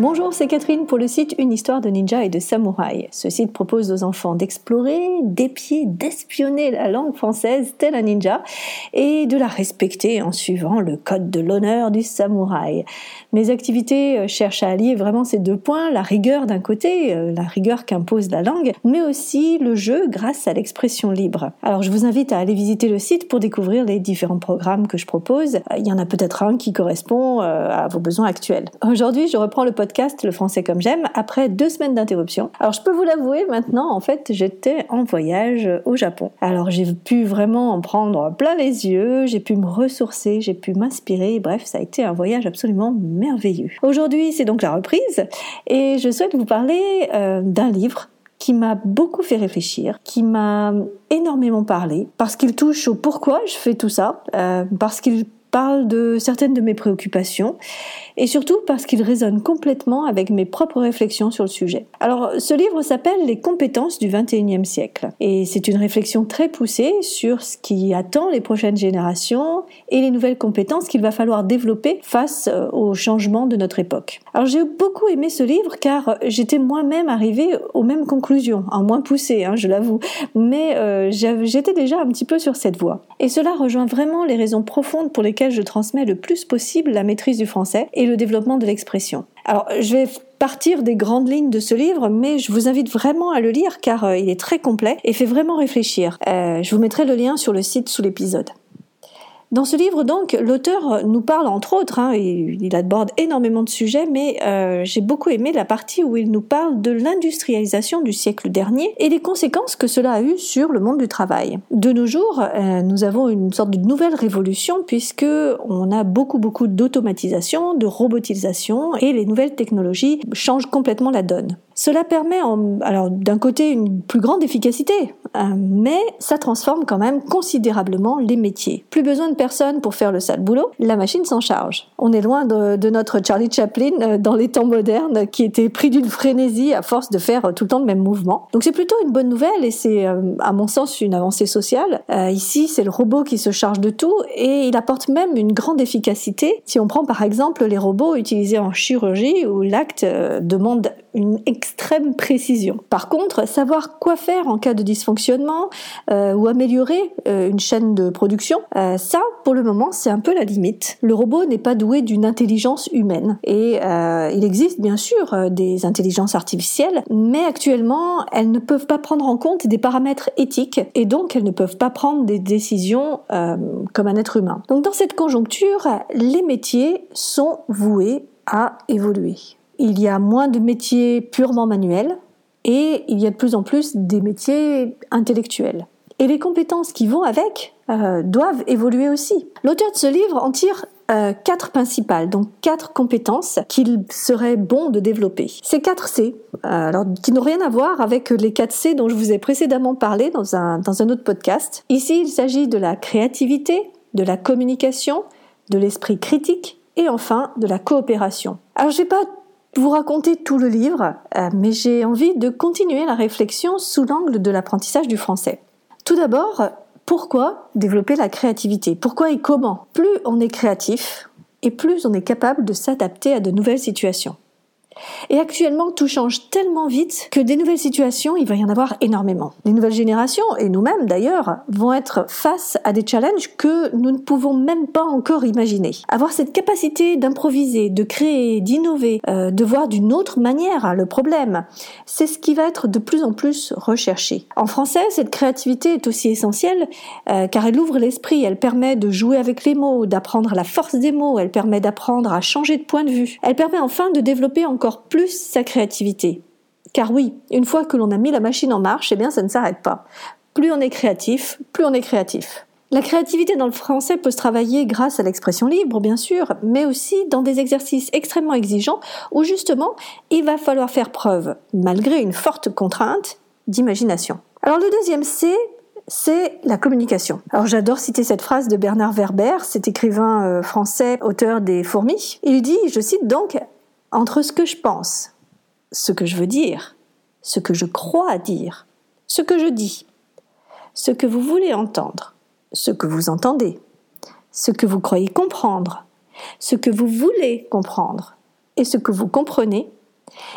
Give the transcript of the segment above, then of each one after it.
Bonjour, c'est Catherine pour le site Une histoire de ninja et de samouraï. Ce site propose aux enfants d'explorer, d'épier, d'espionner la langue française tel un ninja et de la respecter en suivant le code de l'honneur du samouraï. Mes activités euh, cherchent à allier vraiment ces deux points, la rigueur d'un côté, euh, la rigueur qu'impose la langue, mais aussi le jeu grâce à l'expression libre. Alors je vous invite à aller visiter le site pour découvrir les différents programmes que je propose. Euh, il y en a peut-être un qui correspond à vos besoins actuels. Aujourd'hui, je reprends le podcast le français comme j'aime après deux semaines d'interruption. Alors je peux vous l'avouer maintenant, en fait, j'étais en voyage au Japon. Alors j'ai pu vraiment en prendre plein les yeux, j'ai pu me ressourcer, j'ai pu m'inspirer. Bref, ça a été un voyage absolument merveilleux. Aujourd'hui, c'est donc la reprise et je souhaite vous parler euh, d'un livre qui m'a beaucoup fait réfléchir, qui m'a énormément parlé, parce qu'il touche au pourquoi je fais tout ça, euh, parce qu'il parle de certaines de mes préoccupations et surtout parce qu'il résonne complètement avec mes propres réflexions sur le sujet. Alors, ce livre s'appelle Les compétences du 21e siècle et c'est une réflexion très poussée sur ce qui attend les prochaines générations et les nouvelles compétences qu'il va falloir développer face euh, aux changements de notre époque. Alors, j'ai beaucoup aimé ce livre car j'étais moi-même arrivée aux mêmes conclusions, en moins poussées, hein, je l'avoue, mais euh, j'étais déjà un petit peu sur cette voie. Et cela rejoint vraiment les raisons profondes pour lesquelles je transmets le plus possible la maîtrise du français et le développement de l'expression. Alors, je vais partir des grandes lignes de ce livre, mais je vous invite vraiment à le lire car euh, il est très complet et fait vraiment réfléchir. Euh, je vous mettrai le lien sur le site sous l'épisode. Dans ce livre, donc, l'auteur nous parle, entre autres, hein, il, aborde énormément de sujets, mais euh, j'ai beaucoup aimé la partie où il nous parle de l'industrialisation du siècle dernier et les conséquences que cela a eu sur le monde du travail. De nos jours, euh, nous avons une sorte de nouvelle révolution puisque on a beaucoup beaucoup d'automatisation, de robotisation et les nouvelles technologies changent complètement la donne. Cela permet, alors d'un côté, une plus grande efficacité, euh, mais ça transforme quand même considérablement les métiers. Plus besoin de personne pour faire le sale boulot, la machine s'en charge. On est loin de, notre Charlie Chaplin euh, dans les temps modernes qui était pris d'une frénésie à force de faire tout le temps le même mouvement. Donc c'est plutôt une bonne nouvelle et c'est euh, à mon sens une avancée sociale. ici, c'est le robot qui se charge de tout et il apporte même une grande efficacité. Si on prend par exemple les robots utilisés en chirurgie où l'acte demande une extrême précision. Par contre, savoir quoi faire en cas de dysfonctionnement euh, ou améliorer euh, une chaîne de production, euh, ça, pour le moment, c'est un peu la limite. Le robot n'est pas doué d'une intelligence humaine. Et il existe bien sûr des intelligences artificielles, mais actuellement, elles ne peuvent pas prendre en compte des paramètres éthiques et donc elles ne peuvent pas prendre des décisions comme un être humain. Donc dans cette conjoncture, les métiers sont voués à évoluer il y a moins de métiers purement manuels et il y a de plus en plus des métiers intellectuels. Et les compétences qui vont avec euh, doivent évoluer aussi. L'auteur de ce livre en tire euh, quatre principales, donc quatre compétences qu'il serait bon de développer. Ces quatre C, euh, alors qui n'ont rien à voir avec les quatre C dont je vous ai précédemment parlé dans un, dans un autre podcast. Ici, il s'agit de la créativité, de la communication, de l'esprit critique et enfin de la coopération. Alors j'ai pas vous raconter tout le livre, euh, mais j'ai envie de continuer la réflexion sous l'angle de l'apprentissage du français. Tout d'abord, pourquoi développer la créativité? Pourquoi et comment? Plus on est créatif, et plus on est capable de s'adapter à de nouvelles situations. Et actuellement, tout change tellement vite que des nouvelles situations, il va y en avoir énormément. Les nouvelles générations, et nous-mêmes d'ailleurs, vont être face à des challenges que nous ne pouvons même pas encore imaginer. Avoir cette capacité d'improviser, de créer, d'innover, euh, de voir d'une autre manière le problème, c'est ce qui va être de plus en plus recherché. En français, cette créativité est aussi essentielle euh, car elle ouvre l'esprit, elle permet de jouer avec les mots, d'apprendre la force des mots, elle permet d'apprendre à changer de point de vue. Elle permet enfin de développer encore plus sa créativité. Car oui, une fois que l'on a mis la machine en marche, eh bien ça ne s'arrête pas. Plus on est créatif, plus on est créatif. La créativité dans le français peut se travailler grâce à l'expression libre, bien sûr, mais aussi dans des exercices extrêmement exigeants où justement il va falloir faire preuve, malgré une forte contrainte, d'imagination. Alors le deuxième C, c'est la communication. Alors j'adore citer cette phrase de Bernard Werber, cet écrivain euh, français, auteur des Fourmis. Il dit, je cite donc, entre ce que je pense, ce que je veux dire, ce que je crois dire, ce que je dis, ce que vous voulez entendre, ce que vous entendez, ce que vous croyez comprendre, ce que vous voulez comprendre et ce que vous comprenez,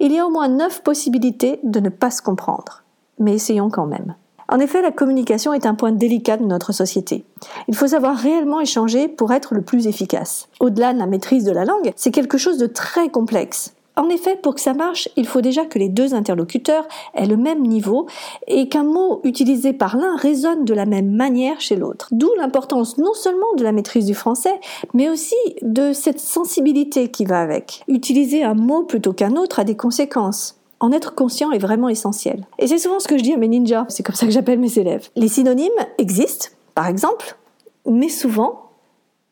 il y a au moins neuf possibilités de ne pas se comprendre. Mais essayons quand même. En effet, la communication est un point délicat de notre société. Il faut savoir réellement échanger pour être le plus efficace. Au-delà de la maîtrise de la langue, c'est quelque chose de très complexe. En effet, pour que ça marche, il faut déjà que les deux interlocuteurs aient le même niveau et qu'un mot utilisé par l'un résonne de la même manière chez l'autre. D'où l'importance non seulement de la maîtrise du français, mais aussi de cette sensibilité qui va avec. Utiliser un mot plutôt qu'un autre a des conséquences. En être conscient est vraiment essentiel. Et c'est souvent ce que je dis à mes ninjas, c'est comme ça que j'appelle mes élèves. Les synonymes existent, par exemple, mais souvent,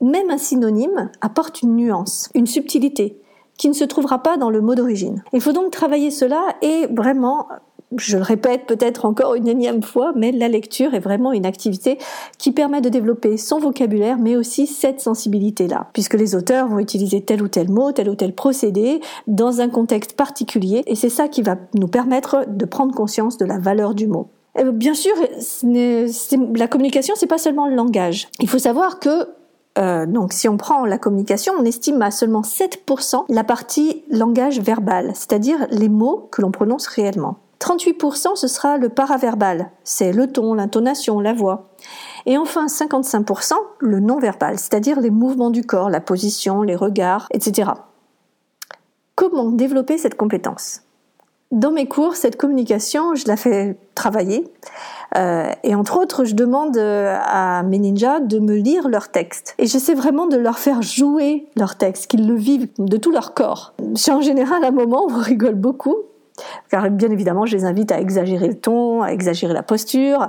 même un synonyme apporte une nuance, une subtilité, qui ne se trouvera pas dans le mot d'origine. Il faut donc travailler cela et vraiment je le répète peut-être encore une énième fois, mais la lecture est vraiment une activité qui permet de développer son vocabulaire, mais aussi cette sensibilité-là, puisque les auteurs vont utiliser tel ou tel mot, tel ou tel procédé dans un contexte particulier, et c'est ça qui va nous permettre de prendre conscience de la valeur du mot. Bien sûr, la communication, c'est pas seulement le langage. Il faut savoir que euh, donc si on prend la communication, on estime à seulement 7% la partie langage verbal, c'est-à-dire les mots que l'on prononce réellement. 38% ce sera le paraverbal, c'est le ton, l'intonation, la voix. Et enfin 55% le non-verbal, c'est-à-dire les mouvements du corps, la position, les regards, etc. Comment développer cette compétence? Dans mes cours, cette communication, je la fais travailler euh, et entre autres, je demande euh, à mes ninjas de me lire leurs textes. Et j'essaie vraiment de leur faire jouer leurs textes, qu'ils le vivent de tout leur corps. C'est en général un moment où on rigole beaucoup, car bien évidemment, je les invite à exagérer le ton, à exagérer la posture.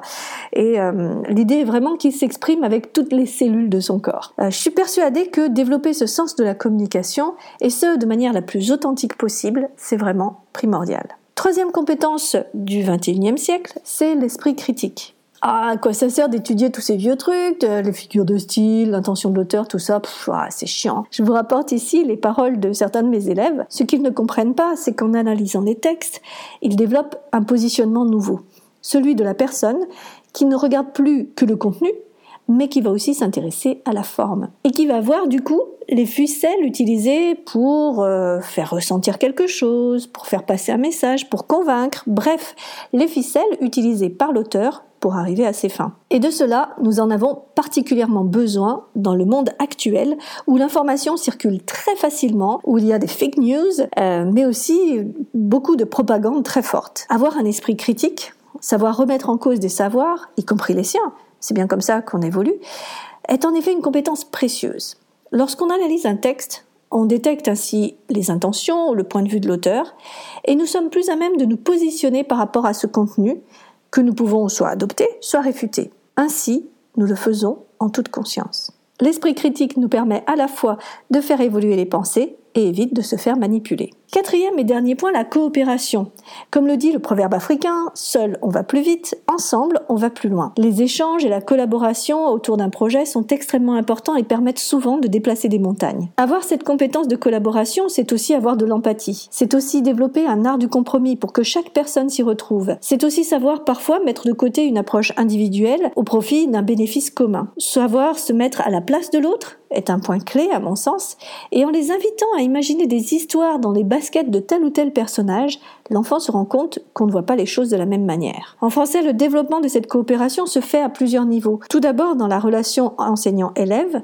Et euh, l'idée est vraiment qu'ils s'expriment avec toutes les cellules de son corps. je suis persuadée que développer ce sens de la communication, et ce de manière la plus authentique possible, c'est vraiment primordial. Troisième compétence du XXIe siècle, c'est l'esprit critique. À quoi ça sert d'étudier tous ces vieux trucs, les figures de style, l'intention de l'auteur, tout ça ah, C'est chiant. Je vous rapporte ici les paroles de certains de mes élèves. Ce qu'ils ne comprennent pas, c'est qu'en analysant les textes, ils développent un positionnement nouveau. Celui de la personne qui ne regarde plus que le contenu, mais qui va aussi s'intéresser à la forme. Et qui va voir du coup les ficelles utilisées pour euh, faire ressentir quelque chose, pour faire passer un message, pour convaincre, bref, les ficelles utilisées par l'auteur pour arriver à ses fins. Et de cela, nous en avons particulièrement besoin dans le monde actuel où l'information circule très facilement, où il y a des fake news, euh, mais aussi beaucoup de propagande très forte. Avoir un esprit critique, savoir remettre en cause des savoirs, y compris les siens, c'est bien comme ça qu'on évolue, est en effet une compétence précieuse. Lorsqu'on analyse un texte, on détecte ainsi les intentions, le point de vue de l'auteur, et nous sommes plus à même de nous positionner par rapport à ce contenu que nous pouvons soit adopter, soit réfuter. Ainsi, nous le faisons en toute conscience. L'esprit critique nous permet à la fois de faire évoluer les pensées et évite de se faire manipuler. Quatrième et dernier point, la coopération. Comme le dit le proverbe africain, seul on va plus vite, ensemble on va plus loin. Les échanges et la collaboration autour d'un projet sont extrêmement importants et permettent souvent de déplacer des montagnes. Avoir cette compétence de collaboration, c'est aussi avoir de l'empathie. C'est aussi développer un art du compromis pour que chaque personne s'y retrouve. C'est aussi savoir parfois mettre de côté une approche individuelle au profit d'un bénéfice commun. Savoir se mettre à la place de l'autre est un point clé à mon sens, et en les invitant à imaginer des histoires dans les de tel ou tel personnage, l'enfant se rend compte qu'on ne voit pas les choses de la même manière. En français, le développement de cette coopération se fait à plusieurs niveaux. Tout d'abord dans la relation enseignant-élève.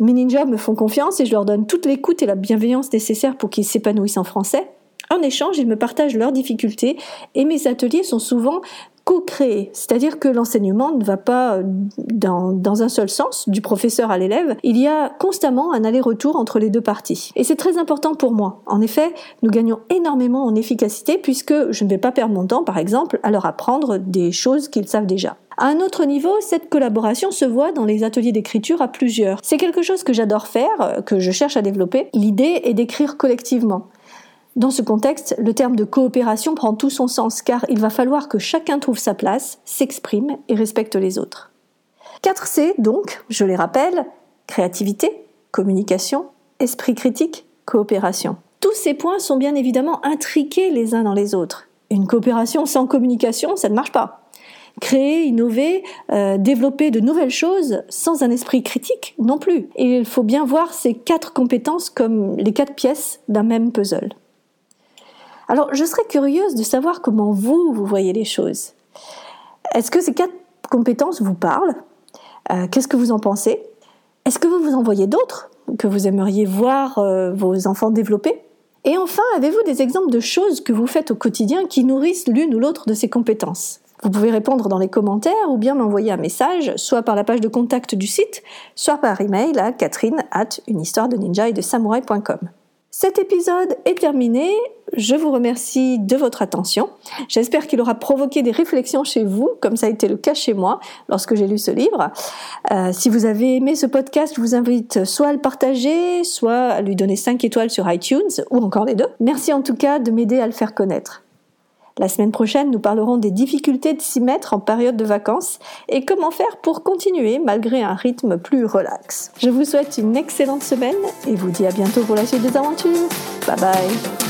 Mes ninjas me font confiance et je leur donne toute l'écoute et la bienveillance nécessaires pour qu'ils s'épanouissent en français. En échange, ils me partagent leurs difficultés et mes ateliers sont souvent co-créer, c'est-à-dire que l'enseignement ne va pas euh, dans, dans, un seul sens, du professeur à l'élève, il y a constamment un aller-retour entre les deux parties. Et c'est très important pour moi. En effet, nous gagnons énormément en efficacité puisque je ne vais pas perdre mon temps, par exemple, à leur apprendre des choses qu'ils savent déjà. À un autre niveau, cette collaboration se voit dans les ateliers d'écriture à plusieurs. C'est quelque chose que j'adore faire, euh, que je cherche à développer. L'idée est d'écrire collectivement. Dans ce contexte, le terme de coopération prend tout son sens car il va falloir que chacun trouve sa place, s'exprime et respecte les autres. 4C, donc, je les rappelle, créativité, communication, esprit critique, coopération. Tous ces points sont bien évidemment intriqués les uns dans les autres. Une coopération sans communication, ça ne marche pas. créer, innover, euh, développer de nouvelles choses sans un esprit critique non plus. Et il faut bien voir ces quatre compétences comme les quatre pièces d'un même puzzle. Alors, je serais curieuse de savoir comment vous, vous voyez les choses. Est-ce que ces quatre compétences vous parlent? Euh, Qu'est-ce que vous en pensez? Est-ce que vous vous en voyez d'autres que vous aimeriez voir euh, vos enfants développer? Et enfin, avez-vous des exemples de choses que vous faites au quotidien qui nourrissent l'une ou l'autre de ces compétences? Vous pouvez répondre dans les commentaires ou bien m'envoyer un message, soit par la page de contact du site, soit par email à catherine at et de samouraï.com. Cet épisode est terminé. Je vous remercie de votre attention. J'espère qu'il aura provoqué des réflexions chez vous, comme ça a été le cas chez moi lorsque j'ai lu ce livre. Euh, si vous avez aimé ce podcast, je vous invite soit à le partager, soit à lui donner 5 étoiles sur iTunes, ou encore les deux. Merci en tout cas de m'aider à le faire connaître. La semaine prochaine, nous parlerons des difficultés de s'y mettre en période de vacances et comment faire pour continuer malgré un rythme plus relax. Je vous souhaite une excellente semaine et vous dis à bientôt pour la suite des aventures. Bye bye